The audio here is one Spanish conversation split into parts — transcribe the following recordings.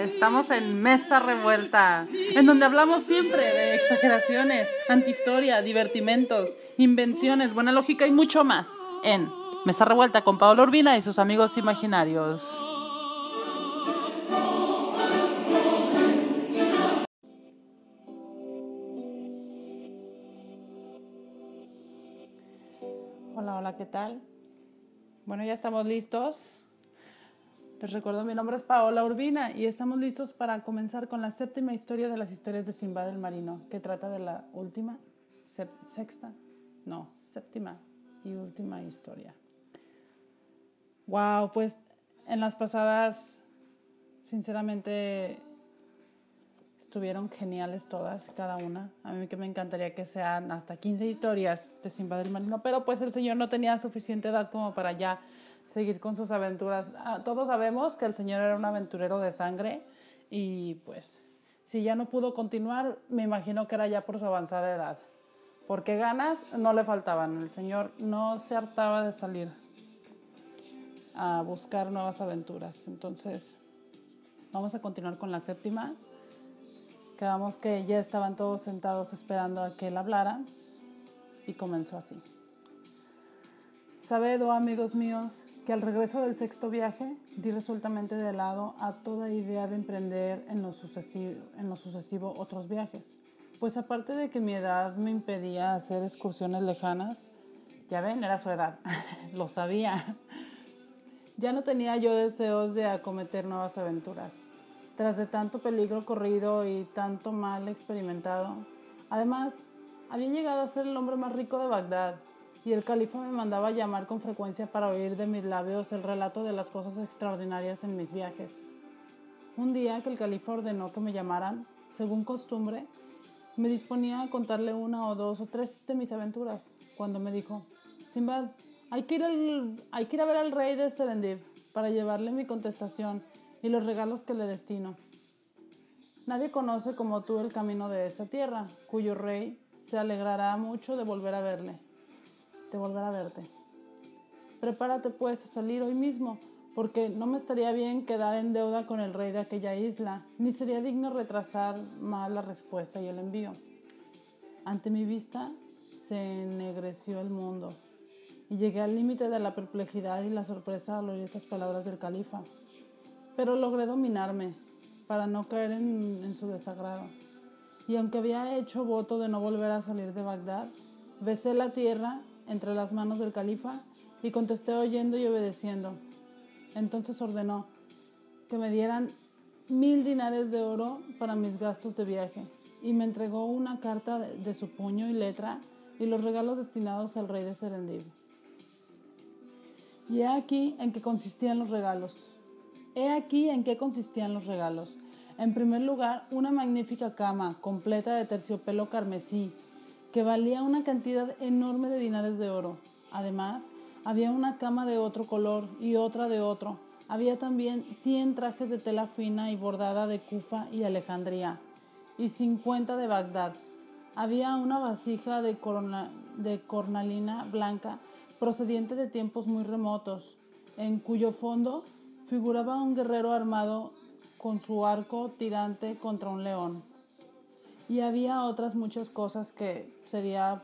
Estamos en Mesa Revuelta, en donde hablamos siempre de exageraciones, antihistoria, divertimentos, invenciones, buena lógica y mucho más. En Mesa Revuelta con Pablo Urbina y sus amigos imaginarios. Hola, hola, ¿qué tal? Bueno, ya estamos listos. Les recuerdo, mi nombre es Paola Urbina y estamos listos para comenzar con la séptima historia de las historias de Simba del Marino, que trata de la última, sexta, no, séptima y última historia. Wow, pues en las pasadas, sinceramente, estuvieron geniales todas, cada una. A mí que me encantaría que sean hasta 15 historias de Simba del Marino, pero pues el señor no tenía suficiente edad como para ya seguir con sus aventuras. Ah, todos sabemos que el señor era un aventurero de sangre y pues si ya no pudo continuar, me imagino que era ya por su avanzada edad. Porque ganas no le faltaban. El señor no se hartaba de salir a buscar nuevas aventuras. Entonces, vamos a continuar con la séptima. Quedamos que ya estaban todos sentados esperando a que él hablara y comenzó así. Sabed, oh amigos míos, que al regreso del sexto viaje di resueltamente de lado a toda idea de emprender en lo, sucesivo, otros viajes. Pues aparte de que mi edad me impedía hacer excursiones lejanas, ya ven, era su edad, lo sabía. Ya no tenía yo deseos de acometer nuevas aventuras. Tras de tanto peligro corrido y tanto mal experimentado, además, había llegado a ser el hombre más rico de Bagdad y el califa me mandaba llamar con frecuencia para oír de mis labios el relato de las cosas extraordinarias en mis viajes. Un día que el califa ordenó que me llamaran, según costumbre, me disponía a contarle una o dos o tres de mis aventuras, cuando me dijo, Simbad, hay que ir, hay que ir a ver al rey de Serendib para llevarle mi contestación y los regalos que le destino. Nadie conoce como tú el camino de esta tierra, cuyo rey se alegrará mucho de volver a verle de volver a verte. Prepárate pues a salir hoy mismo, porque no me estaría bien quedar en deuda con el rey de aquella isla, ni sería digno retrasar más la respuesta y el envío. Ante mi vista se ennegreció el mundo y llegué al límite de la perplejidad y la sorpresa al oír estas palabras del califa. Pero logré dominarme para no caer en, en su desagrado. Y aunque había hecho voto de no volver a salir de Bagdad, besé la tierra entre las manos del califa y contesté oyendo y obedeciendo. Entonces ordenó que me dieran mil dinares de oro para mis gastos de viaje y me entregó una carta de su puño y letra y los regalos destinados al rey de Serendib. Y he aquí en qué consistían los regalos. He aquí en qué consistían los regalos. En primer lugar, una magnífica cama completa de terciopelo carmesí que valía una cantidad enorme de dinares de oro. Además, había una cama de otro color y otra de otro. Había también 100 trajes de tela fina y bordada de Kufa y Alejandría y 50 de Bagdad. Había una vasija de, de cornalina blanca procediente de tiempos muy remotos, en cuyo fondo figuraba un guerrero armado con su arco tirante contra un león. Y había otras muchas cosas que sería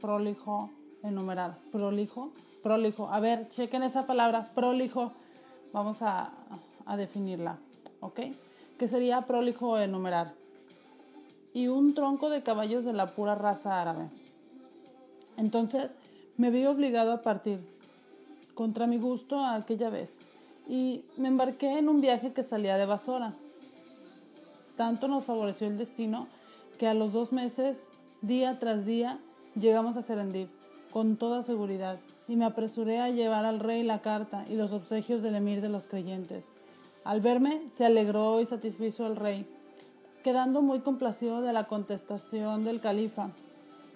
prolijo enumerar. Prolijo, prolijo. A ver, chequen esa palabra, prolijo. Vamos a, a definirla, ¿ok? Que sería prolijo enumerar. Y un tronco de caballos de la pura raza árabe. Entonces, me vi obligado a partir, contra mi gusto, aquella vez. Y me embarqué en un viaje que salía de Basora. Tanto nos favoreció el destino que a los dos meses, día tras día, llegamos a Serendip, con toda seguridad, y me apresuré a llevar al rey la carta y los obsequios del emir de los creyentes. Al verme, se alegró y satisfizo el rey, quedando muy complacido de la contestación del califa.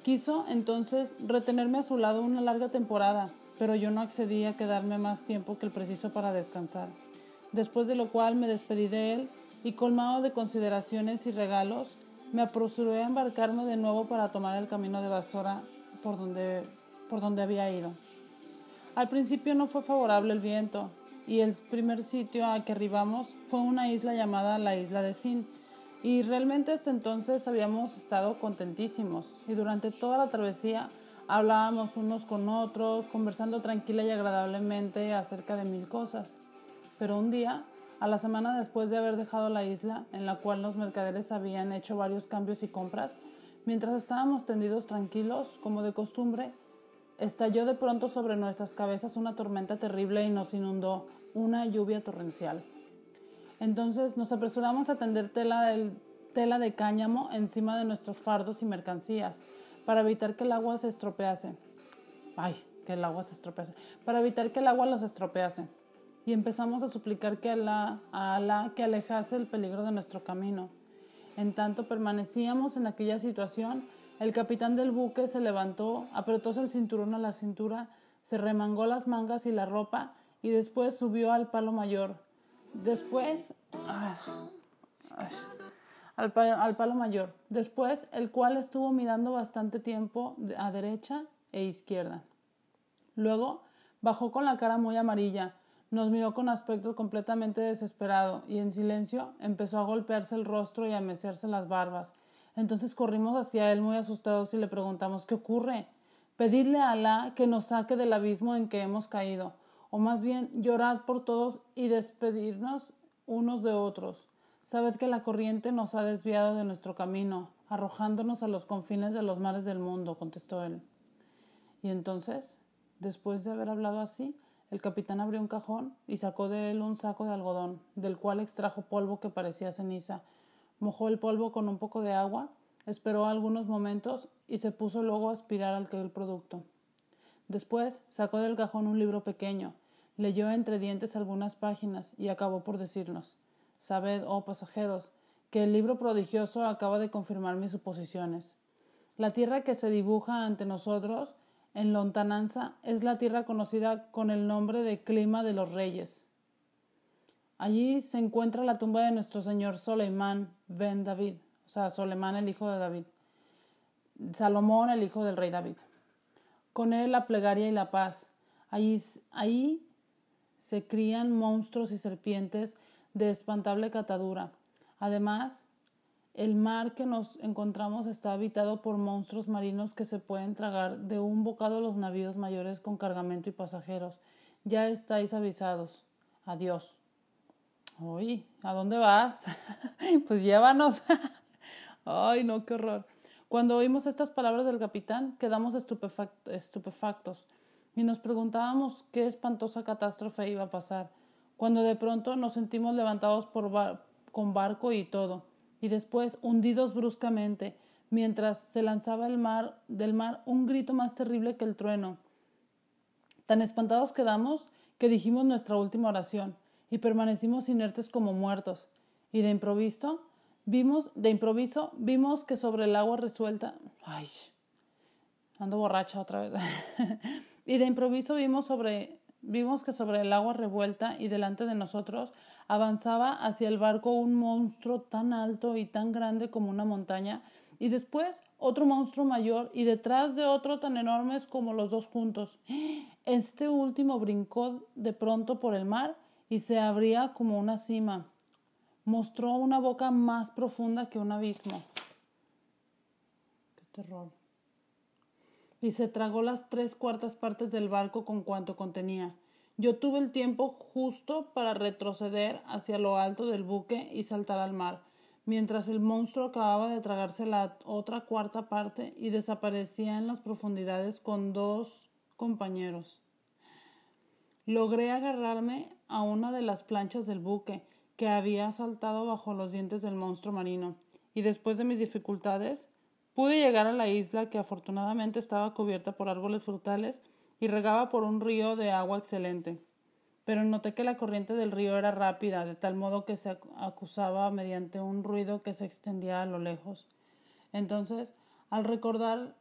Quiso, entonces, retenerme a su lado una larga temporada, pero yo no accedí a quedarme más tiempo que el preciso para descansar. Después de lo cual me despedí de él y colmado de consideraciones y regalos, me apresuré a embarcarme de nuevo para tomar el camino de Basora por donde, por donde había ido. Al principio no fue favorable el viento, y el primer sitio a que arribamos fue una isla llamada la isla de Sin. Y realmente hasta entonces habíamos estado contentísimos y durante toda la travesía hablábamos unos con otros, conversando tranquila y agradablemente acerca de mil cosas. Pero un día, a la semana después de haber dejado la isla, en la cual los mercaderes habían hecho varios cambios y compras, mientras estábamos tendidos tranquilos, como de costumbre, estalló de pronto sobre nuestras cabezas una tormenta terrible y nos inundó una lluvia torrencial. Entonces nos apresuramos a tender tela, tela de cáñamo encima de nuestros fardos y mercancías para evitar que el agua se estropease. Ay, que el agua se estropease. Para evitar que el agua los estropease. Y empezamos a suplicar que a Alá que alejase el peligro de nuestro camino. En tanto permanecíamos en aquella situación, el capitán del buque se levantó, apretóse el cinturón a la cintura, se remangó las mangas y la ropa y después subió al palo mayor. Después... al, al, palo mayor. Después, el cual estuvo mirando bastante tiempo a derecha e izquierda. Luego, bajó con la cara muy amarilla, nos miró con aspecto completamente desesperado y en silencio empezó a golpearse el rostro y a mecerse las barbas. Entonces corrimos hacia él muy asustados y le preguntamos ¿Qué ocurre? Pedidle a Alá que nos saque del abismo en que hemos caído, o más bien llorad por todos y despedirnos unos de otros. Sabed que la corriente nos ha desviado de nuestro camino, arrojándonos a los confines de los mares del mundo, contestó él. Y entonces, después de haber hablado así, el capitán abrió un cajón y sacó de él un saco de algodón, del cual extrajo polvo que parecía ceniza, mojó el polvo con un poco de agua, esperó algunos momentos y se puso luego a aspirar aquel producto. Después sacó del cajón un libro pequeño, leyó entre dientes algunas páginas y acabó por decirnos Sabed, oh pasajeros, que el libro prodigioso acaba de confirmar mis suposiciones. La tierra que se dibuja ante nosotros en lontananza es la tierra conocida con el nombre de clima de los reyes. Allí se encuentra la tumba de nuestro señor Soleimán ben David, o sea, Soleimán el hijo de David, Salomón el hijo del rey David. Con él la plegaria y la paz. Allí, se crían monstruos y serpientes de espantable catadura. Además, el mar que nos encontramos está habitado por monstruos marinos que se pueden tragar de un bocado los navíos mayores con cargamento y pasajeros. Ya estáis avisados. Adiós. Uy, ¿a dónde vas? pues llévanos. Ay, no, qué horror. Cuando oímos estas palabras del capitán, quedamos estupefactos y nos preguntábamos qué espantosa catástrofe iba a pasar, cuando de pronto nos sentimos levantados por con barco y todo, y después hundidos bruscamente, mientras se lanzaba el mar, del mar un grito más terrible que el trueno. Tan espantados quedamos que dijimos nuestra última oración y permanecimos inertes como muertos. Y de improviso vimos, de improviso, vimos que sobre el agua resuelta. Ay, ando borracha otra vez. y de improviso vimos sobre vimos que sobre el agua revuelta y delante de nosotros avanzaba hacia el barco un monstruo tan alto y tan grande como una montaña, y después otro monstruo mayor y detrás de otro tan enormes como los dos juntos. Este último brincó de pronto por el mar y se abría como una cima. Mostró una boca más profunda que un abismo. Qué terror. Y se tragó las tres cuartas partes del barco con cuanto contenía. Yo tuve el tiempo justo para retroceder hacia lo alto del buque y saltar al mar, mientras el monstruo acababa de tragarse la otra cuarta parte y desaparecía en las profundidades con dos compañeros. Logré agarrarme a una de las planchas del buque, que había saltado bajo los dientes del monstruo marino, y después de mis dificultades pude llegar a la isla que afortunadamente estaba cubierta por árboles frutales y regaba por un río de agua excelente. Pero noté que la corriente del río era rápida, de tal modo que se acusaba mediante un ruido que se extendía a lo lejos. Entonces, al recordar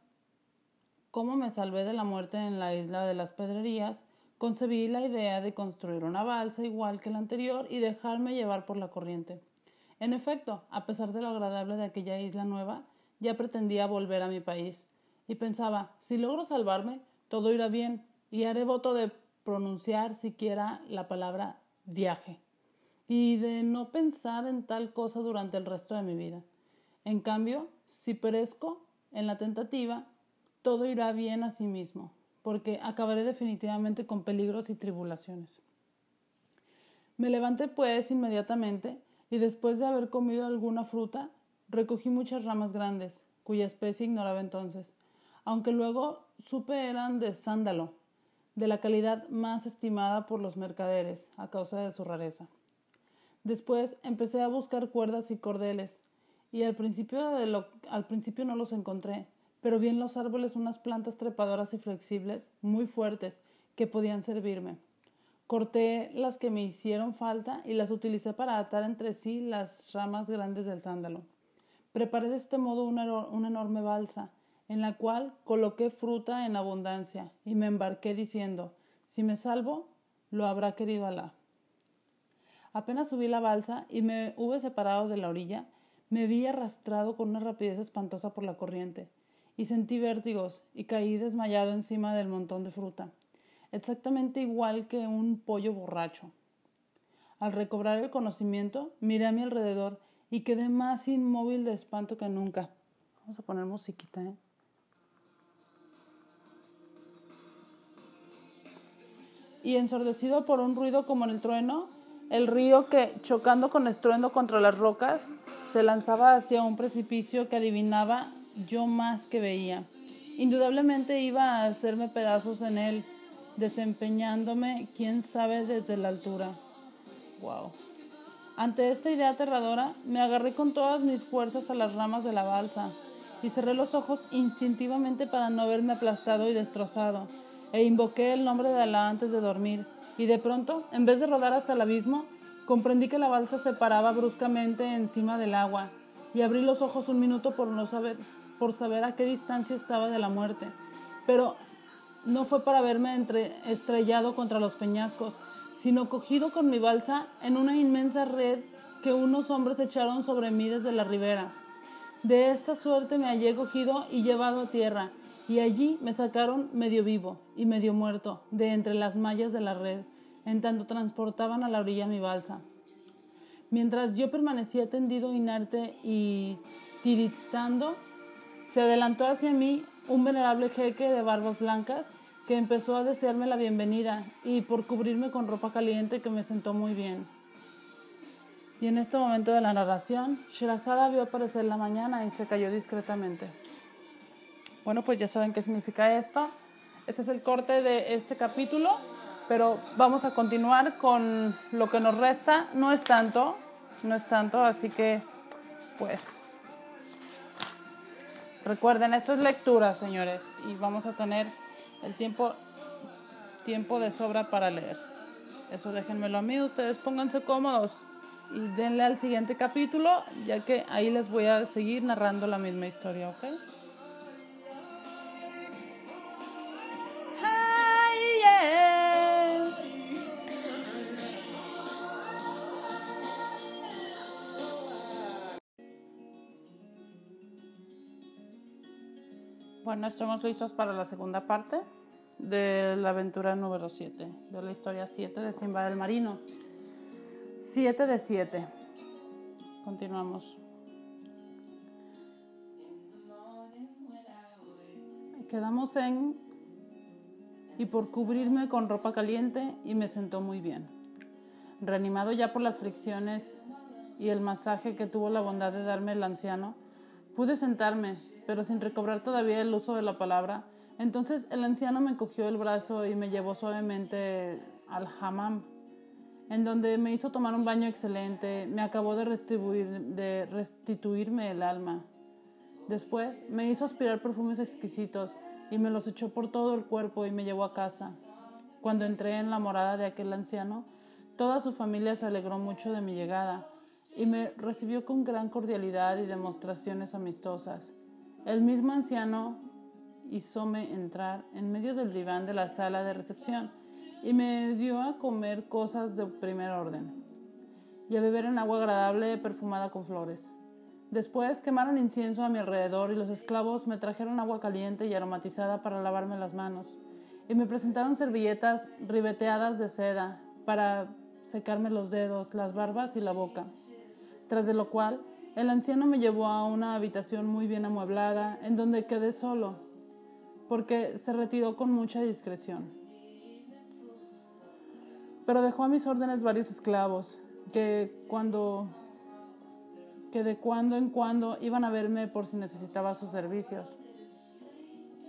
cómo me salvé de la muerte en la isla de las Pedrerías, concebí la idea de construir una balsa igual que la anterior y dejarme llevar por la corriente. En efecto, a pesar de lo agradable de aquella isla nueva, ya pretendía volver a mi país, y pensaba si logro salvarme, todo irá bien, y haré voto de pronunciar siquiera la palabra viaje y de no pensar en tal cosa durante el resto de mi vida. En cambio, si perezco en la tentativa, todo irá bien a sí mismo, porque acabaré definitivamente con peligros y tribulaciones. Me levanté pues inmediatamente y después de haber comido alguna fruta, recogí muchas ramas grandes, cuya especie ignoraba entonces, aunque luego supe eran de sándalo, de la calidad más estimada por los mercaderes a causa de su rareza. Después empecé a buscar cuerdas y cordeles, y al principio, al principio no los encontré, pero vi en los árboles unas plantas trepadoras y flexibles, muy fuertes, que podían servirme. Corté las que me hicieron falta y las utilicé para atar entre sí las ramas grandes del sándalo. Preparé de este modo una, una enorme balsa, en la cual coloqué fruta en abundancia, y me embarqué diciendo Si me salvo, lo habrá querido Alá. Apenas subí la balsa y me hube separado de la orilla, me vi arrastrado con una rapidez espantosa por la corriente, y sentí vértigos y caí desmayado encima del montón de fruta, exactamente igual que un pollo borracho. Al recobrar el conocimiento, miré a mi alrededor y quedé más inmóvil de espanto que nunca. Vamos a poner musiquita, ¿eh? Y ensordecido por un ruido como el trueno, el río que, chocando con estruendo contra las rocas, se lanzaba hacia un precipicio que adivinaba yo más que veía. Indudablemente iba a hacerme pedazos en él, desempeñándome, quién sabe, desde la altura. Wow. Ante esta idea aterradora, me agarré con todas mis fuerzas a las ramas de la balsa y cerré los ojos instintivamente para no verme aplastado y destrozado, e invoqué el nombre de Alá antes de dormir y de pronto, en vez de rodar hasta el abismo, comprendí que la balsa se paraba bruscamente encima del agua y abrí los ojos un minuto por no saber por saber a qué distancia estaba de la muerte. Pero no fue para verme entre, estrellado contra los peñascos, sino cogido con mi balsa en una inmensa red que unos hombres echaron sobre mí desde la ribera. De esta suerte me hallé cogido y llevado a tierra, y allí me sacaron medio vivo y medio muerto de entre las mallas de la red, en tanto transportaban a la orilla mi balsa. Mientras yo permanecía tendido inerte y tiritando, se adelantó hacia mí un venerable jeque de barbas blancas que empezó a desearme la bienvenida y por cubrirme con ropa caliente que me sentó muy bien. Y en este momento de la narración, Shirazada vio aparecer la mañana y se cayó discretamente. Bueno, pues ya saben qué significa esto. Este es el corte de este capítulo, pero vamos a continuar con lo que nos resta. No es tanto, no es tanto, así que pues recuerden, esto es lectura, señores, y vamos a tener el tiempo, tiempo de sobra para leer. Eso déjenmelo a mí, ustedes pónganse cómodos y denle al siguiente capítulo, ya que ahí les voy a seguir narrando la misma historia, ¿ok? Bueno, estamos listos para la segunda parte de la aventura número 7, de la historia 7 de Simba del Marino. 7 de 7. Continuamos. Quedamos en y por cubrirme con ropa caliente y me sentó muy bien. Reanimado ya por las fricciones y el masaje que tuvo la bondad de darme el anciano, pude sentarme pero sin recobrar todavía el uso de la palabra. Entonces el anciano me cogió el brazo y me llevó suavemente al hammam, en donde me hizo tomar un baño excelente, me acabó de, de restituirme el alma. Después me hizo aspirar perfumes exquisitos y me los echó por todo el cuerpo y me llevó a casa. Cuando entré en la morada de aquel anciano, toda su familia se alegró mucho de mi llegada y me recibió con gran cordialidad y demostraciones amistosas. El mismo anciano hizome entrar en medio del diván de la sala de recepción y me dio a comer cosas de primer orden y a beber en agua agradable perfumada con flores. Después quemaron incienso a mi alrededor y los esclavos me trajeron agua caliente y aromatizada para lavarme las manos. y me presentaron servilletas ribeteadas de seda para secarme los dedos, las barbas y la boca. Tras de lo cual, el anciano me llevó a una habitación muy bien amueblada, en donde quedé solo, porque se retiró con mucha discreción. Pero dejó a mis órdenes varios esclavos, que cuando que de cuando en cuando iban a verme por si necesitaba sus servicios.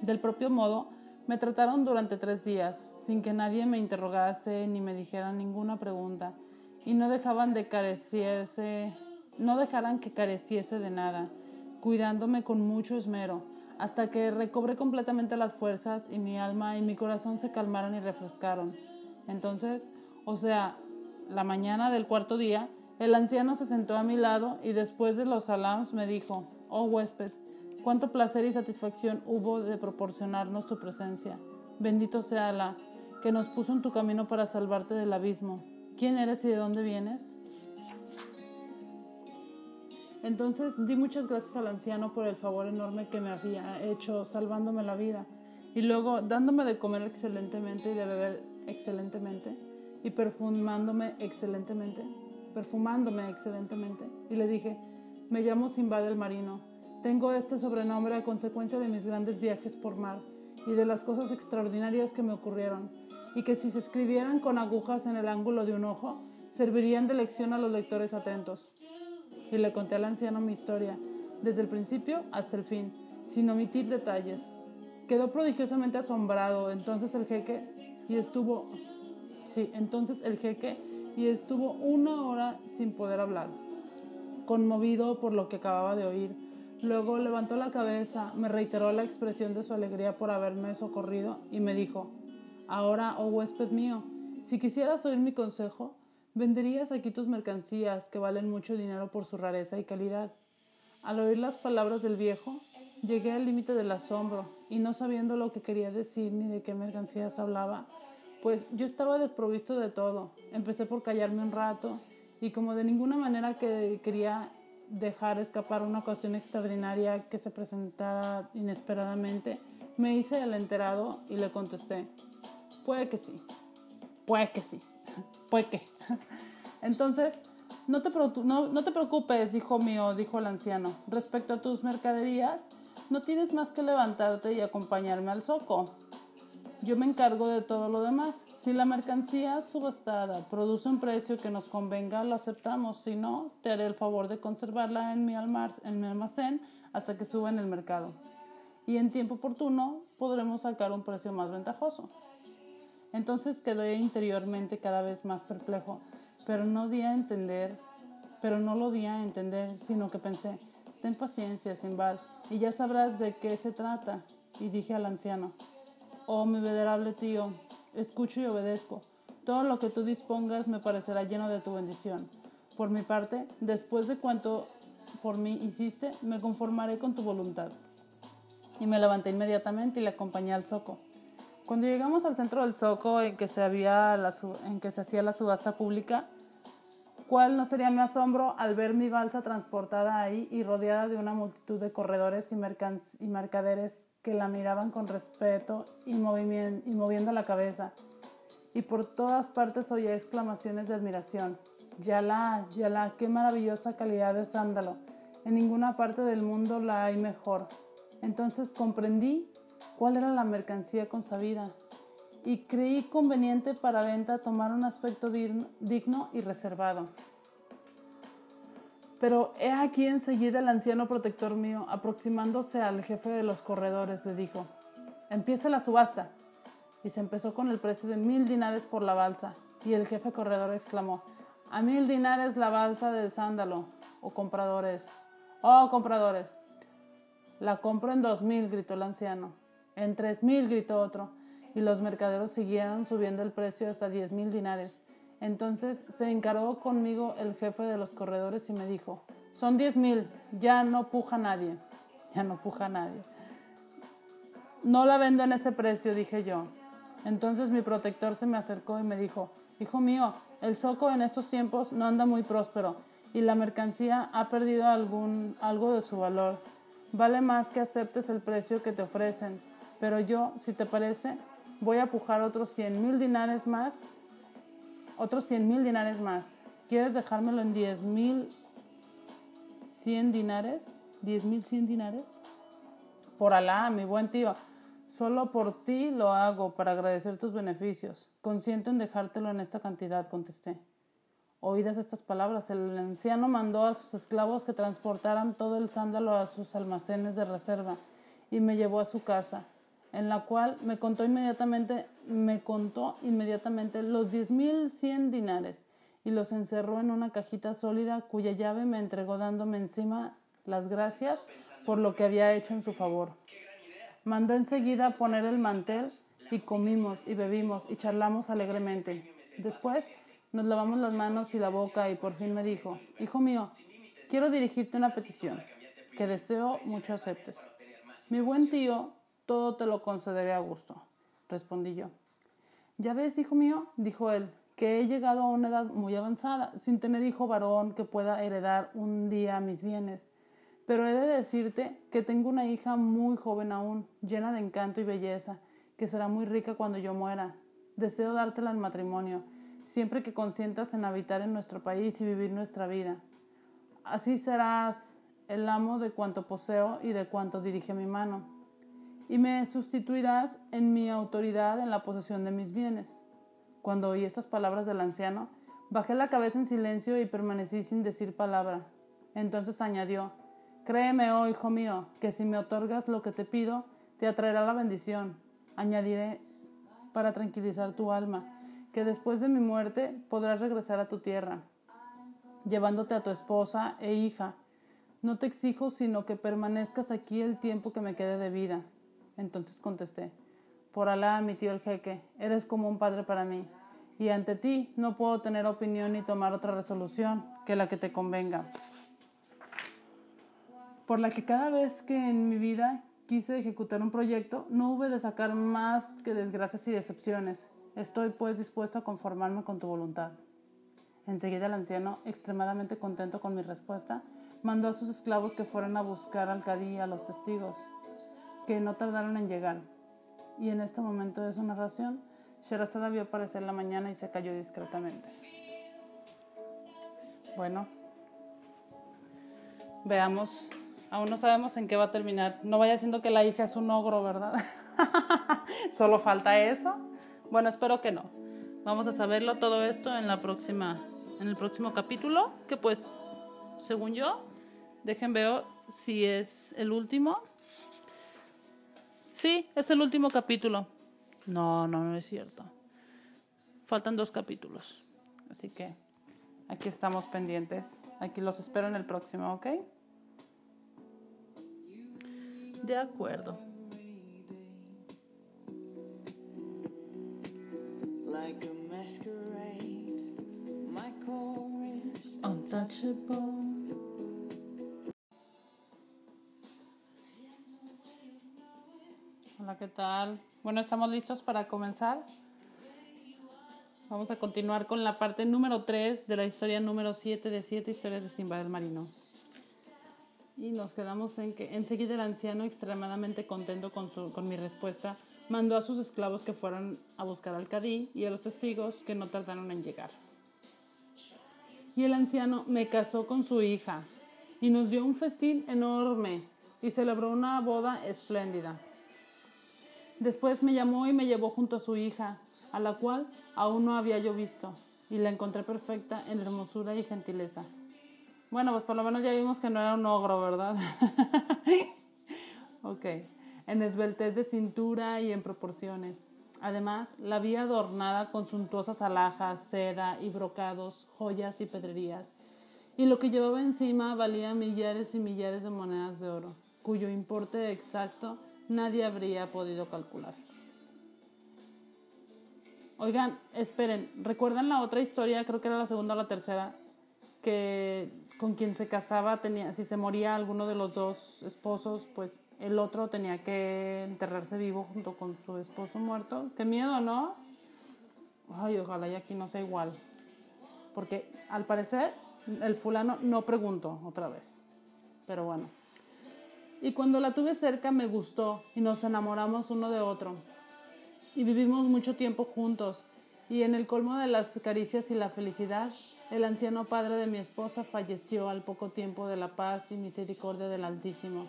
Del propio modo, me trataron durante tres días, sin que nadie me interrogase ni me dijera ninguna pregunta, y no dejaban de carecerse, no dejaran que careciese de nada, cuidándome con mucho esmero, hasta que recobré completamente las fuerzas y mi alma y mi corazón se calmaron y refrescaron. Entonces, o sea, la mañana del cuarto día, el anciano se sentó a mi lado y después de los salams me dijo, oh huésped, Cuánto placer y satisfacción hubo de proporcionarnos tu presencia. Bendito sea Alá, que nos puso en tu camino para salvarte del abismo. ¿Quién eres y de dónde vienes? Entonces di muchas gracias al anciano por el favor enorme que me había hecho salvándome la vida. Y luego dándome de comer excelentemente y de beber excelentemente y perfumándome excelentemente, perfumándome excelentemente. Y le dije, me llamo Simbad el Marino. Tengo este sobrenombre a consecuencia de mis grandes viajes por mar y de las cosas extraordinarias que me ocurrieron, y que si se escribieran con agujas en el ángulo de un ojo, servirían de lección a los lectores atentos. Y le conté al anciano mi historia, desde el principio hasta el fin, sin omitir detalles. Quedó prodigiosamente asombrado entonces el jeque y estuvo, sí, entonces el jeque y estuvo una hora sin poder hablar, conmovido por lo que acababa de oír Luego levantó la cabeza, me reiteró la expresión de su alegría por haberme socorrido y me dijo, Ahora, oh huésped mío, si quisieras oír mi consejo, venderías aquí tus mercancías que valen mucho dinero por su rareza y calidad. Al oír las palabras del viejo, llegué al límite del asombro y no sabiendo lo que quería decir ni de qué mercancías hablaba, pues yo estaba desprovisto de todo. Empecé por callarme un rato y como de ninguna manera que quería dejar escapar una ocasión extraordinaria que se presentara inesperadamente, me hice el enterado y le contesté, puede que sí, puede que sí, puede que. Entonces, no te, no, te preocupes, hijo mío, dijo el anciano, respecto a tus mercaderías, no tienes más que levantarte y acompañarme al zoco. Yo me encargo de todo lo demás. Si la mercancía subastada produce un precio que nos convenga, lo aceptamos. Si no, te haré el favor de conservarla en mi, en mi almacén hasta que suba en el mercado. Y en tiempo oportuno podremos sacar un precio más ventajoso. Entonces quedé interiormente cada vez más perplejo, pero no di a entender, pero no lo di a entender, sino que pensé, ten paciencia, Simbad, y ya sabrás de qué se trata. Y dije al anciano, oh mi venerable tío, escucho y obedezco. Todo lo que tú dispongas me parecerá lleno de tu bendición. Por mi parte, después de cuanto por mí hiciste, me conformaré con tu voluntad. Y me levanté inmediatamente y le acompañé al zoco. Cuando llegamos al centro del zoco en que se, había en que se hacía la subasta pública, ¿cuál no sería mi asombro al ver mi balsa transportada ahí y rodeada de una multitud de corredores y, y mercaderes que la miraban con respeto y, y moviendo la cabeza. Y por todas partes oía exclamaciones de admiración. Yalá, Yalá, qué maravillosa calidad de sándalo. En ninguna parte del mundo la hay mejor. Entonces comprendí cuál era la mercancía consabida y creí conveniente para venta tomar un aspecto digno y reservado. Pero he aquí enseguida el anciano protector mío, aproximándose al jefe de los corredores, le dijo, empieza la subasta. Y se empezó con el precio de mil dinares por la balsa. Y el jefe corredor exclamó, a mil dinares la balsa del sándalo, oh, compradores. Oh, compradores. La compro en dos mil, gritó el anciano. En tres mil, gritó otro. Y los mercaderos siguieron subiendo el precio hasta diez mil dinares. Entonces se encargó conmigo el jefe de los corredores y me dijo, son diez mil, ya no puja nadie, ya no puja nadie. No la vendo en ese precio, dije yo. Entonces mi protector se me acercó y me dijo, hijo mío, el zoco en estos tiempos no anda muy próspero y la mercancía ha perdido algún, algo de su valor. Vale más que aceptes el precio que te ofrecen, pero yo, si te parece, voy a pujar otros 100 mil dinares más, otros 100 mil dinares más. ¿Quieres dejármelo en 10 mil 100 dinares? ¿10 mil 100 dinares? Por Alá, mi buen tío, solo por ti lo hago para agradecer tus beneficios. Consiento en dejártelo en esta cantidad, contesté. Oídas estas palabras, el anciano mandó a sus esclavos que transportaran todo el sándalo a sus almacenes de reserva y me llevó a su casa, en la cual me contó inmediatamente, me contó inmediatamente los diez mil cien dinares y los encerró en una cajita sólida cuya llave me entregó dándome encima las gracias por lo que había hecho en su favor. Mandó enseguida poner el mantel y comimos y bebimos y charlamos alegremente. Después nos lavamos las manos y la boca y por fin me dijo, Hijo mío, quiero dirigirte una petición que deseo mucho aceptes. Mi buen tío, todo te lo concederé a gusto, respondí yo. Ya ves, hijo mío, dijo él, que he llegado a una edad muy avanzada, sin tener hijo varón que pueda heredar un día mis bienes. Pero he de decirte que tengo una hija muy joven aún, llena de encanto y belleza, que será muy rica cuando yo muera. Deseo dártela en matrimonio, siempre que consientas en habitar en nuestro país y vivir nuestra vida. Así serás el amo de cuanto poseo y de cuanto dirige mi mano, y me sustituirás en mi autoridad en la posesión de mis bienes. Cuando oí esas palabras del anciano, bajé la cabeza en silencio y permanecí sin decir palabra. Entonces añadió, Créeme, oh hijo mío, que si me otorgas lo que te pido, te atraerá la bendición. Añadiré para tranquilizar tu alma, que después de mi muerte podrás regresar a tu tierra, llevándote a tu esposa e hija. No te exijo sino que permanezcas aquí el tiempo que me quede de vida. Entonces contesté, por Alá, mi tío el jeque, eres como un padre para mí, y ante ti no puedo tener opinión ni tomar otra resolución que la que te convenga por la que cada vez que en mi vida quise ejecutar un proyecto, no hube de sacar más que desgracias y decepciones. Estoy pues dispuesto a conformarme con tu voluntad. Enseguida el anciano, extremadamente contento con mi respuesta, mandó a sus esclavos que fueran a buscar al cadí a los testigos, que no tardaron en llegar. Y en este momento de su narración, Sherazada vio aparecer la mañana y se cayó discretamente. Bueno, veamos Aún no sabemos en qué va a terminar. No vaya siendo que la hija es un ogro, ¿verdad? Solo falta eso. Bueno, espero que no. Vamos a saberlo todo esto en la próxima, en el próximo capítulo, que pues, según yo, dejen ver si es el último. Sí, es el último capítulo. No, no, no es cierto. Faltan dos capítulos. Así que aquí estamos pendientes. Aquí los espero en el próximo, ¿ok? De acuerdo. ¿Qué tal? Bueno, estamos listos para comenzar. Vamos a continuar con la parte número 3 de la historia número 7 de 7 historias de Simba del Marino. Y nos quedamos en que enseguida el anciano, extremadamente contento con, su, con mi respuesta, mandó a sus esclavos que fueran a buscar al cadí y a los testigos que no tardaron en llegar. Y el anciano me casó con su hija y nos dio un festín enorme y celebró una boda espléndida. Después me llamó y me llevó junto a su hija, a la cual aún no había yo visto, y la encontré perfecta en hermosura y gentileza. Bueno, pues por lo menos ya vimos que no era un ogro, ¿verdad? ok. En esbeltez de cintura y en proporciones. Además, la vi adornada con suntuosas alhajas, seda y brocados, joyas y pedrerías. Y lo que llevaba encima valía millares y millares de monedas de oro, cuyo importe exacto nadie habría podido calcular. Oigan, esperen, ¿recuerdan la otra historia? Creo que era la segunda o la tercera, que con quien se casaba tenía, si se moría alguno de los dos esposos, pues el otro tenía que enterrarse vivo junto con su esposo muerto. Qué miedo, ¿no? Ay, ojalá y aquí no sea igual. Porque al parecer el fulano no preguntó otra vez. Pero bueno. Y cuando la tuve cerca me gustó y nos enamoramos uno de otro. y vivimos mucho tiempo juntos. Y en el colmo de las caricias y la felicidad, el anciano padre de mi esposa falleció al poco tiempo de la paz y misericordia del Altísimo.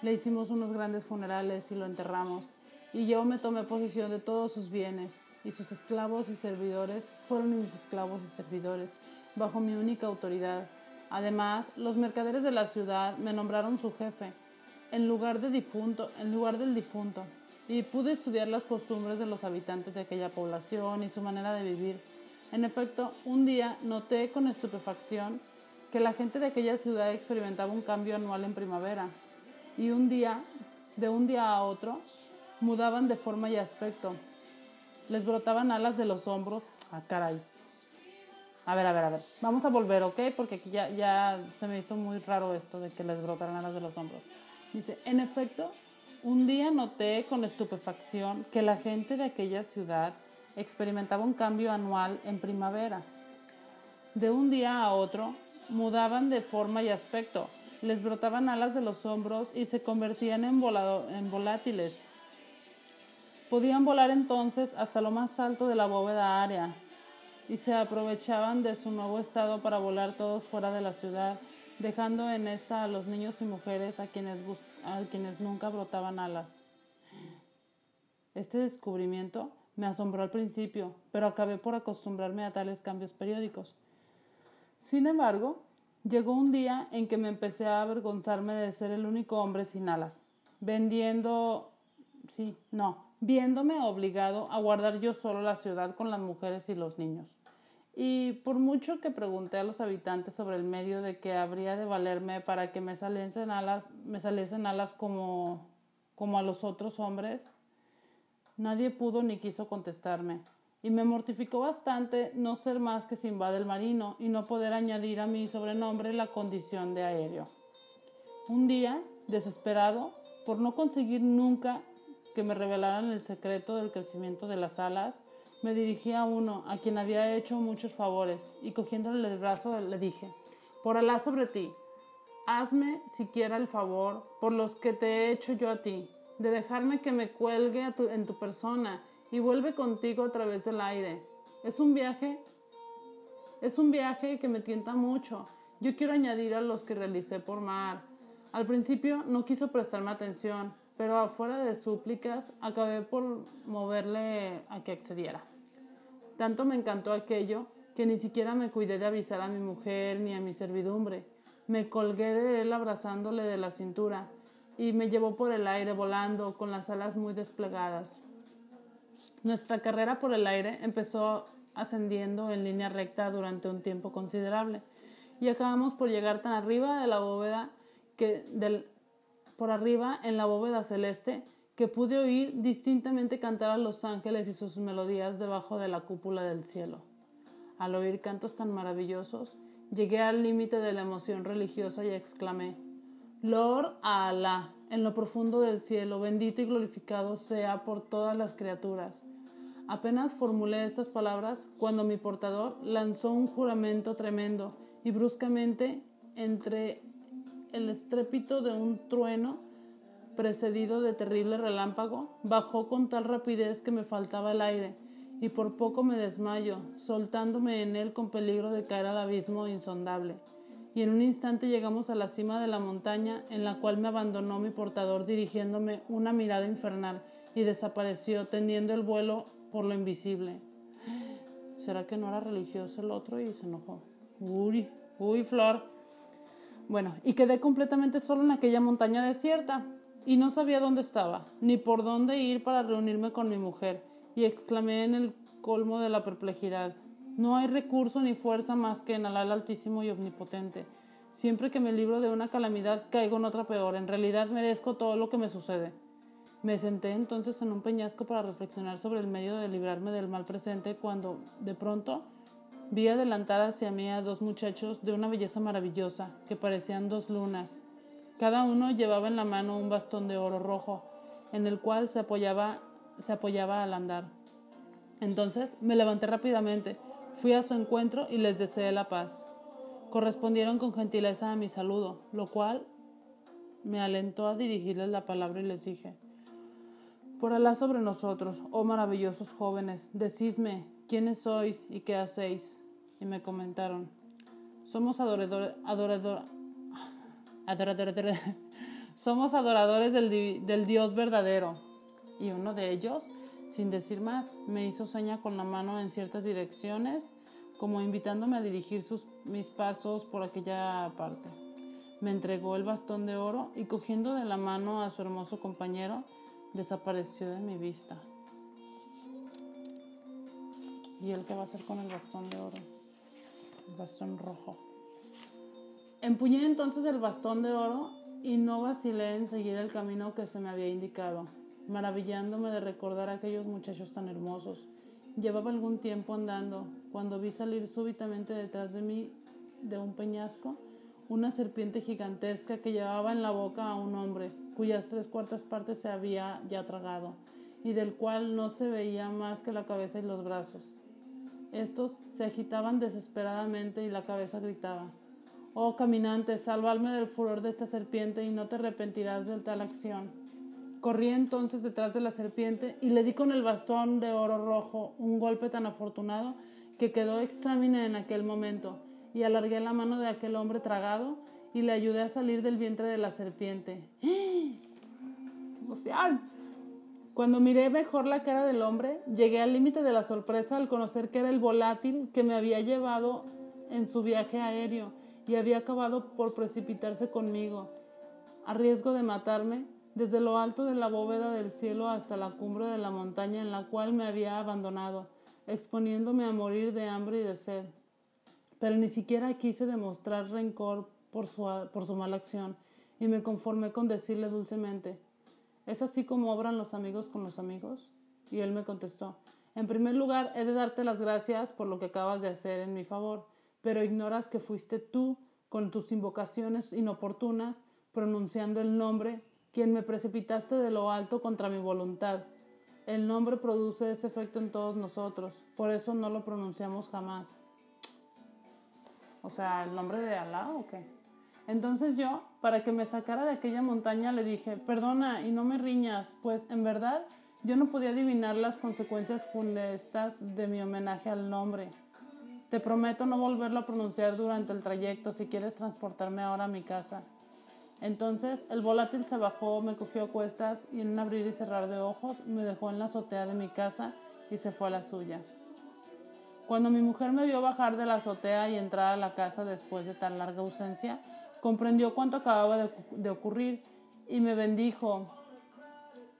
Le hicimos unos grandes funerales y lo enterramos, y yo me tomé posesión de todos sus bienes, y sus esclavos y servidores fueron mis esclavos y servidores, bajo mi única autoridad. Además, los mercaderes de la ciudad me nombraron su jefe, en lugar, de difunto, en lugar del difunto, y pude estudiar las costumbres de los habitantes de aquella población y su manera de vivir. En efecto, un día noté con estupefacción que la gente de aquella ciudad experimentaba un cambio anual en primavera, y un día, de un día a otro, mudaban de forma y aspecto. Les brotaban alas de los hombros. Ah, caray. A ver, a ver, a ver. Vamos a volver, ¿ok? Porque aquí ya, ya se me hizo muy raro esto de que les brotaran alas de los hombros. Dice, en efecto, un día noté con estupefacción que la gente de aquella ciudad experimentaba un cambio anual en primavera. De un día a otro, mudaban de forma y aspecto, les brotaban alas de los hombros y se convertían en, en volátiles. Podían volar entonces hasta lo más alto de la bóveda área y se aprovechaban de su nuevo estado para volar todos fuera de la ciudad dejando en esta a los niños y mujeres a quienes, nunca brotaban alas. Este descubrimiento me asombró al principio, pero acabé por acostumbrarme a tales cambios periódicos. Sin embargo, llegó un día en que me empecé a avergonzarme de ser el único hombre sin alas, vendiendo, sí, no, viéndome obligado a guardar yo solo la ciudad con las mujeres y los niños. Y por mucho que pregunté a los habitantes sobre el medio de que habría de valerme para que me saliesen alas, me saliesen alas como, como a los otros hombres, nadie pudo ni quiso contestarme. Y me mortificó bastante no ser más que Simba del Marino y no poder añadir a mi sobrenombre la condición de aéreo. Un día, desesperado, por no conseguir nunca que me revelaran el secreto del crecimiento de las alas, me dirigí a uno a quien había hecho muchos favores y cogiéndole el brazo le dije, por Alá sobre ti, hazme siquiera el favor por los que te he hecho yo a ti, de dejarme que me cuelgue en tu persona y vuelve contigo a través del aire. Es un viaje, es un viaje que me tienta mucho. Yo quiero añadir a los que realicé por mar. Al principio no quiso prestarme atención, pero afuera de súplicas acabé por moverle a que accediera. Tanto me encantó aquello que ni siquiera me cuidé de avisar a mi mujer ni a mi servidumbre. Me colgué de él abrazándole de la cintura y me llevó por el aire volando con las alas muy desplegadas. Nuestra carrera por el aire empezó ascendiendo en línea recta durante un tiempo considerable y acabamos por llegar tan arriba de la bóveda que del, por arriba en la bóveda celeste que pude oír distintamente cantar a los ángeles y sus melodías debajo de la cúpula del cielo. Al oír cantos tan maravillosos, llegué al límite de la emoción religiosa y exclamé, Lord Alá, en lo profundo del cielo, bendito y glorificado sea por todas las criaturas. Apenas formulé estas palabras cuando mi portador lanzó un juramento tremendo y bruscamente entre el estrépito de un trueno precedido de terrible relámpago, bajó con tal rapidez que me faltaba el aire, y por poco me desmayo, soltándome en él con peligro de caer al abismo insondable. Y en un instante llegamos a la cima de la montaña, en la cual me abandonó mi portador dirigiéndome una mirada infernal, y desapareció, tendiendo el vuelo por lo invisible. ¿Será que no era religioso el otro y se enojó? Uy, uy, Flor. Bueno, y quedé completamente solo en aquella montaña desierta y no sabía dónde estaba, ni por dónde ir para reunirme con mi mujer, y exclamé en el colmo de la perplejidad. No hay recurso ni fuerza más que en Alá el Altísimo y Omnipotente. Siempre que me libro de una calamidad caigo en otra peor. En realidad merezco todo lo que me sucede. Me senté entonces en un peñasco para reflexionar sobre el medio de librarme del mal presente cuando, de pronto, vi adelantar hacia mí a dos muchachos de una belleza maravillosa, que parecían dos lunas, cada uno llevaba en la mano un bastón de oro rojo, en el cual se apoyaba, se apoyaba al andar. Entonces me levanté rápidamente, fui a su encuentro y les deseé la paz. Correspondieron con gentileza a mi saludo, lo cual me alentó a dirigirles la palabra y les dije, Por Alá sobre nosotros, oh maravillosos jóvenes, decidme quiénes sois y qué hacéis. Y me comentaron, somos adoradores, adorador, adorador, somos adoradores del, del Dios verdadero. Y uno de ellos, sin decir más, me hizo seña con la mano en ciertas direcciones, como invitándome a dirigir sus, mis pasos por aquella parte. Me entregó el bastón de oro y cogiendo de la mano a su hermoso compañero, desapareció de mi vista. ¿Y él qué va a hacer con el bastón de oro? El bastón rojo. Empuñé entonces el bastón de oro y no vacilé en seguir el camino que se me había indicado, maravillándome de recordar a aquellos muchachos tan hermosos. Llevaba algún tiempo andando cuando vi salir súbitamente detrás de mí de un peñasco una serpiente gigantesca que llevaba en la boca a un hombre, cuyas tres cuartas partes se había ya tragado, y del cual no se veía más que la cabeza y los brazos. Estos se agitaban desesperadamente y la cabeza gritaba Oh caminante, salvarme del furor de esta serpiente y no te arrepentirás de tal acción. Corrí entonces detrás de la serpiente y le di con el bastón de oro rojo un golpe tan afortunado que quedó exámine en aquel momento y alargué la mano de aquel hombre tragado y le ayudé a salir del vientre de la serpiente. ¡Emoción! Cuando miré mejor la cara del hombre, llegué al límite de la sorpresa al conocer que era el volátil que me había llevado en su viaje aéreo y había acabado por precipitarse conmigo. A riesgo de matarme, desde lo alto de la bóveda del cielo hasta la cumbre de la montaña en la cual me había abandonado, exponiéndome a morir de hambre y de sed pero ni siquiera quise demostrar rencor por su, por su mala acción y me conformé con decirle dulcemente, ¿es así como obran los amigos con los amigos? Y él me contestó, en primer lugar, he de darte las gracias por lo que acabas de hacer en mi favor, pero ignoras que fuiste tú, con tus invocaciones inoportunas, pronunciando el nombre, quien me precipitaste de lo alto contra mi voluntad. El nombre produce ese efecto en todos nosotros, por eso no lo pronunciamos jamás. O sea, el nombre de Alá o qué. Entonces yo, para que me sacara de aquella montaña, le dije, perdona y no me riñas, pues en verdad yo no podía adivinar las consecuencias funestas de mi homenaje al nombre. Te prometo no volverlo a pronunciar durante el trayecto si quieres transportarme ahora a mi casa. Entonces el volátil se bajó, me cogió a cuestas y en un abrir y cerrar de ojos me dejó en la azotea de mi casa y se fue a la suya. Cuando mi mujer me vio bajar de la azotea y entrar a la casa después de tan larga ausencia, comprendió cuánto acababa de, ocurrir y me bendijo.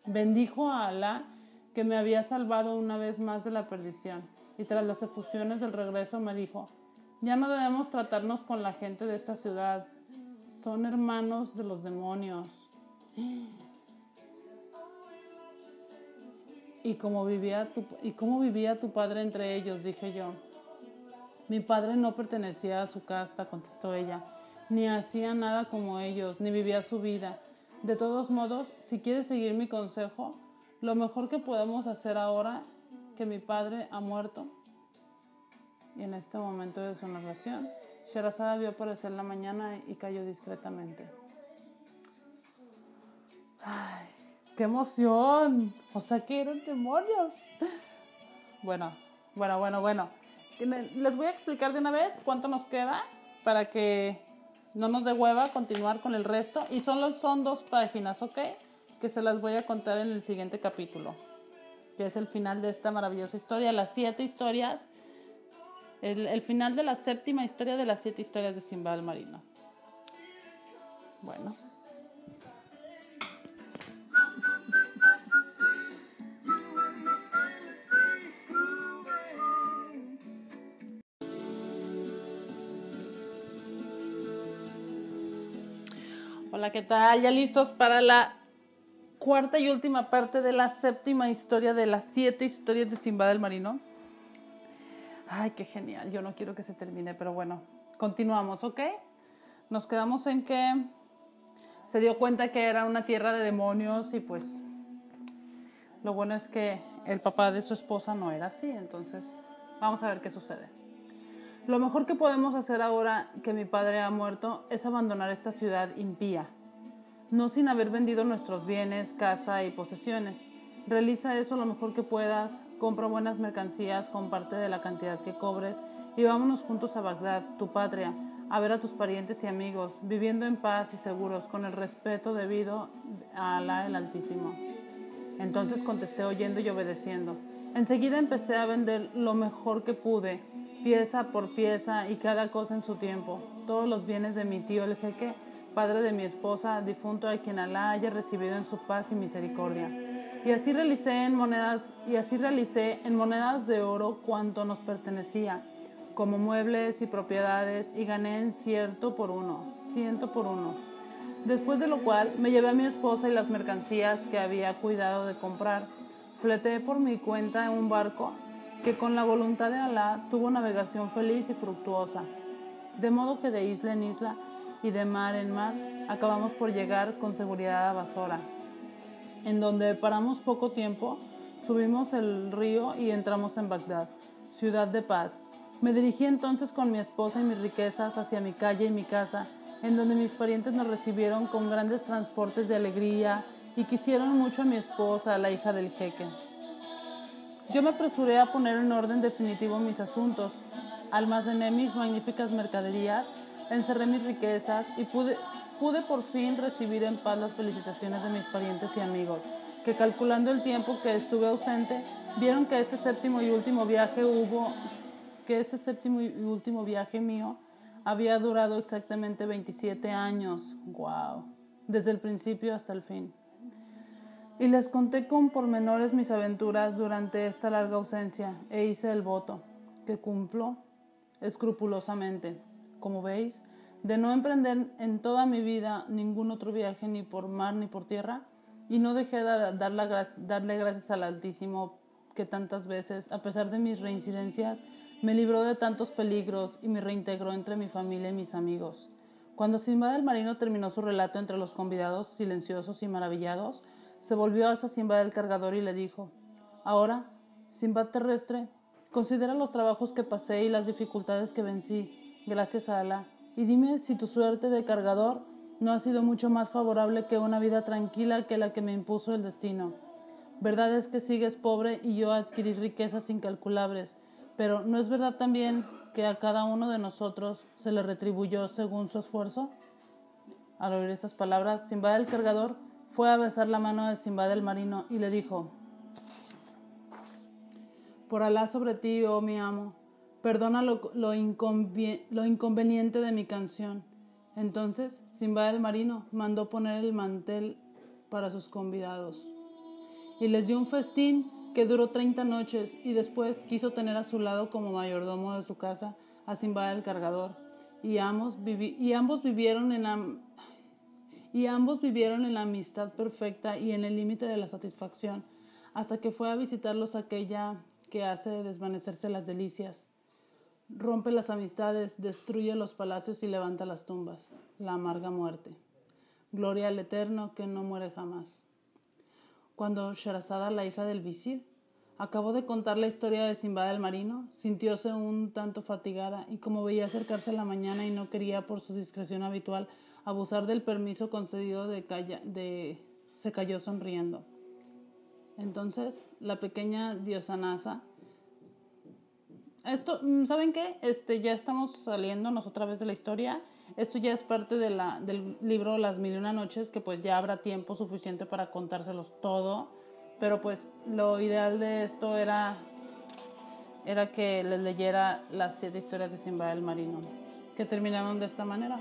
Bendijo a Alá que me había salvado una vez más de la perdición. Y tras las efusiones del regreso me dijo, ya no debemos tratarnos con la gente de esta ciudad. Son hermanos de los demonios. ¿Y cómo, vivía tu, ¿Y cómo vivía tu padre entre ellos? dije yo. Mi padre no pertenecía a su casta, contestó ella, ni hacía nada como ellos, ni vivía su vida. De todos modos, si quieres seguir mi consejo, lo mejor que podemos hacer ahora que mi padre ha muerto, y en este momento de su narración, Sherazada vio aparecer la mañana y cayó discretamente. Ay, ¡Qué emoción! O sea que eran demonios. Bueno, bueno, bueno, bueno. Les voy a explicar de una vez cuánto nos queda para que no nos dé hueva continuar con el resto. Y solo son dos páginas, ¿ok? Que se las voy a contar en el siguiente capítulo. Que es el final de esta maravillosa historia. Las siete historias. El, el final de la séptima historia de las siete historias de Simba el Marino. Bueno. Hola, ¿qué tal? ¿Ya listos para la cuarta y última parte de la séptima historia de las siete historias de Simba del Marino? Ay, qué genial. Yo no quiero que se termine, pero bueno, continuamos, ¿ok? Nos quedamos en que se dio cuenta que era una tierra de demonios y pues lo bueno es que el papá de su esposa no era así, entonces vamos a ver qué sucede. Lo mejor que podemos hacer ahora que mi padre ha muerto es abandonar esta ciudad impía, no sin haber vendido nuestros bienes, casa y posesiones. Realiza eso lo mejor que puedas, compra buenas mercancías con parte de la cantidad que cobres y vámonos juntos a Bagdad, tu patria, a ver a tus parientes y amigos, viviendo en paz y seguros, con el respeto debido a Alá el Altísimo. Entonces contesté oyendo y obedeciendo. Enseguida empecé a vender lo mejor que pude, pieza por pieza y cada cosa en su tiempo, todos los bienes de mi tío el jeque, padre de mi esposa, difunto a quien Alá haya recibido en su paz y misericordia. Y así realicé en monedas y así realicé en monedas de oro cuanto nos pertenecía, como muebles y propiedades, y gané en cierto por uno, ciento por uno. Después de lo cual me llevé a mi esposa y las mercancías que había cuidado de comprar. Fleté por mi cuenta en un barco que con la voluntad de Alá tuvo navegación feliz y fructuosa. De modo que de isla en isla y de mar en mar acabamos por llegar con seguridad a Basora, en donde paramos poco tiempo, subimos el río y entramos en Bagdad, ciudad de paz. Me dirigí entonces con mi esposa y mis riquezas hacia mi calle y mi casa, en donde mis parientes nos recibieron con grandes transportes de alegría y quisieron mucho a mi esposa, la hija del jeque. Yo me apresuré a poner en orden definitivo mis asuntos, almacené mis magníficas mercaderías, encerré mis riquezas y pude, pude por fin recibir en paz las felicitaciones de mis parientes y amigos, que calculando el tiempo que estuve ausente, vieron que este séptimo y último viaje hubo, que este séptimo y último viaje mío había durado exactamente 27 años. ¡Wow! Desde el principio hasta el fin y les conté con pormenores mis aventuras durante esta larga ausencia e hice el voto, que cumplo escrupulosamente, como veis, de no emprender en toda mi vida ningún otro viaje ni por mar ni por tierra, y no dejé de darle gracias al Altísimo que tantas veces, a pesar de mis reincidencias, me libró de tantos peligros y me reintegró entre mi familia y mis amigos. Cuando Simba del Marino terminó su relato entre los convidados silenciosos y maravillados, se volvió hacia Simba del cargador y le dijo, Ahora, Simba terrestre, considera los trabajos que pasé y las dificultades que vencí, gracias a Alá, y dime si tu suerte de cargador no ha sido mucho más favorable que una vida tranquila que la que me impuso el destino. Verdad es que sigues pobre y yo adquirí riquezas incalculables, pero ¿no es verdad también que a cada uno de nosotros se le retribuyó según su esfuerzo? Al oír esas palabras, Simba del cargador fue a besar la mano de Simba del marino y le dijo, Por Alá sobre ti, oh mi amo, perdona lo, lo, inconveniente de mi canción. Entonces Simba del marino mandó poner el mantel para sus convidados y les dio un festín que duró treinta noches y después quiso tener a su lado como mayordomo de su casa a Simba del cargador y ambos, y ambos vivieron en y ambos vivieron en la amistad perfecta y en el límite de la satisfacción, hasta que fue a visitarlos aquella que hace desvanecerse las delicias. Rompe las amistades, destruye los palacios y levanta las tumbas, la amarga muerte. Gloria al Eterno que no muere jamás. Cuando Sharazada, la hija del visir, acabó de contar la historia de Simba del Marino, sintióse un tanto fatigada y como veía acercarse la mañana y no quería por su discreción habitual abusar del permiso concedido de, de se cayó sonriendo. Entonces, la pequeña diosa Nasa. Esto, mm, ¿saben qué? Este, ya estamos saliéndonos otra vez de la historia. Esto ya es parte de la, del libro Las Mil y Una Noches, que pues ya habrá tiempo suficiente para contárselos todo. Pero pues lo ideal de esto era, era que les leyera las siete historias de Simba del Marino, que terminaron de esta manera.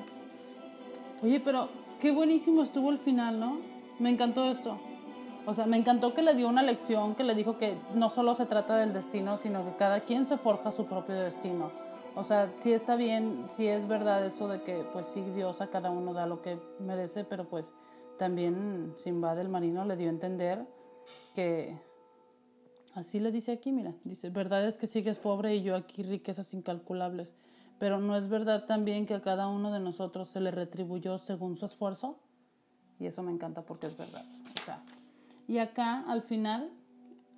Oye, pero qué buenísimo estuvo el final, ¿no? Me encantó esto. O sea, me encantó que le dio una lección, que le dijo que no solo se trata del destino, sino que cada quien se forja su propio destino. O sea, sí está bien, sí es verdad eso de que, pues sí, Dios a cada uno da lo que merece, pero pues también Simba del Marino le dio a entender que, así le dice aquí, mira, dice, verdad es que sigues pobre y yo aquí riquezas incalculables. Pero ¿no es verdad también que a cada uno de nosotros se le retribuyó según su esfuerzo? Y eso me encanta porque es verdad. Y acá al final,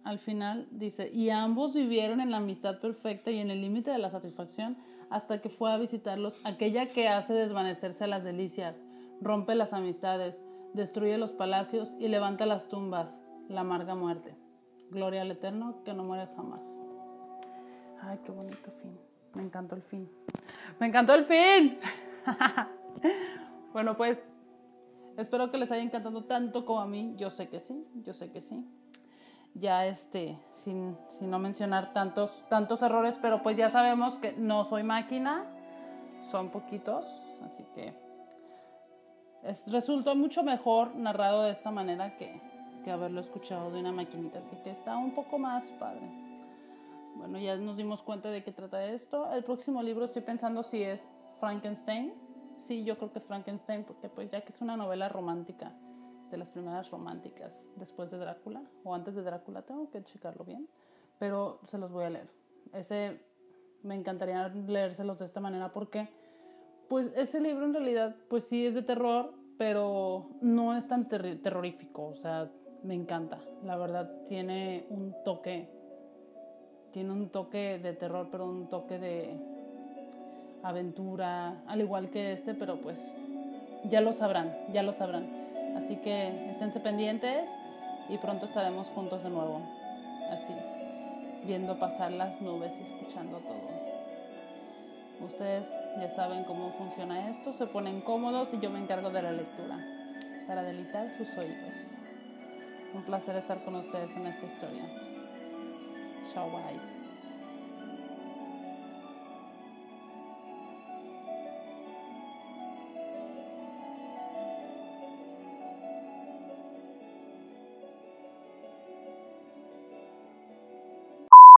al final dice, y ambos vivieron en la amistad perfecta y en el límite de la satisfacción hasta que fue a visitarlos aquella que hace desvanecerse las delicias, rompe las amistades, destruye los palacios y levanta las tumbas, la amarga muerte. Gloria al Eterno que no muere jamás. Ay, qué bonito fin. Me encantó el fin. Me encantó el fin. bueno, pues espero que les haya encantado tanto como a mí. Yo sé que sí, yo sé que sí. Ya este, sin, sin no mencionar tantos, tantos errores, pero pues ya sabemos que no soy máquina, son poquitos, así que es, resultó mucho mejor narrado de esta manera que, que haberlo escuchado de una maquinita, así que está un poco más padre. Bueno, ya nos dimos cuenta de qué trata esto. El próximo libro estoy pensando si es Frankenstein. Sí, yo creo que es Frankenstein, porque pues ya que es una novela romántica, de las primeras románticas, después de Drácula, o antes de Drácula, tengo que checarlo bien, pero se los voy a leer. Ese me encantaría leérselos de esta manera porque pues ese libro en realidad pues sí es de terror, pero no es tan terrorífico, o sea, me encanta. La verdad tiene un toque tiene un toque de terror, pero un toque de aventura, al igual que este, pero pues ya lo sabrán, ya lo sabrán. Así que esténse pendientes y pronto estaremos juntos de nuevo, así, viendo pasar las nubes y escuchando todo. Ustedes ya saben cómo funciona esto, se ponen cómodos y yo me encargo de la lectura para delitar sus oídos. Un placer estar con ustedes en esta historia. Ciao, bye.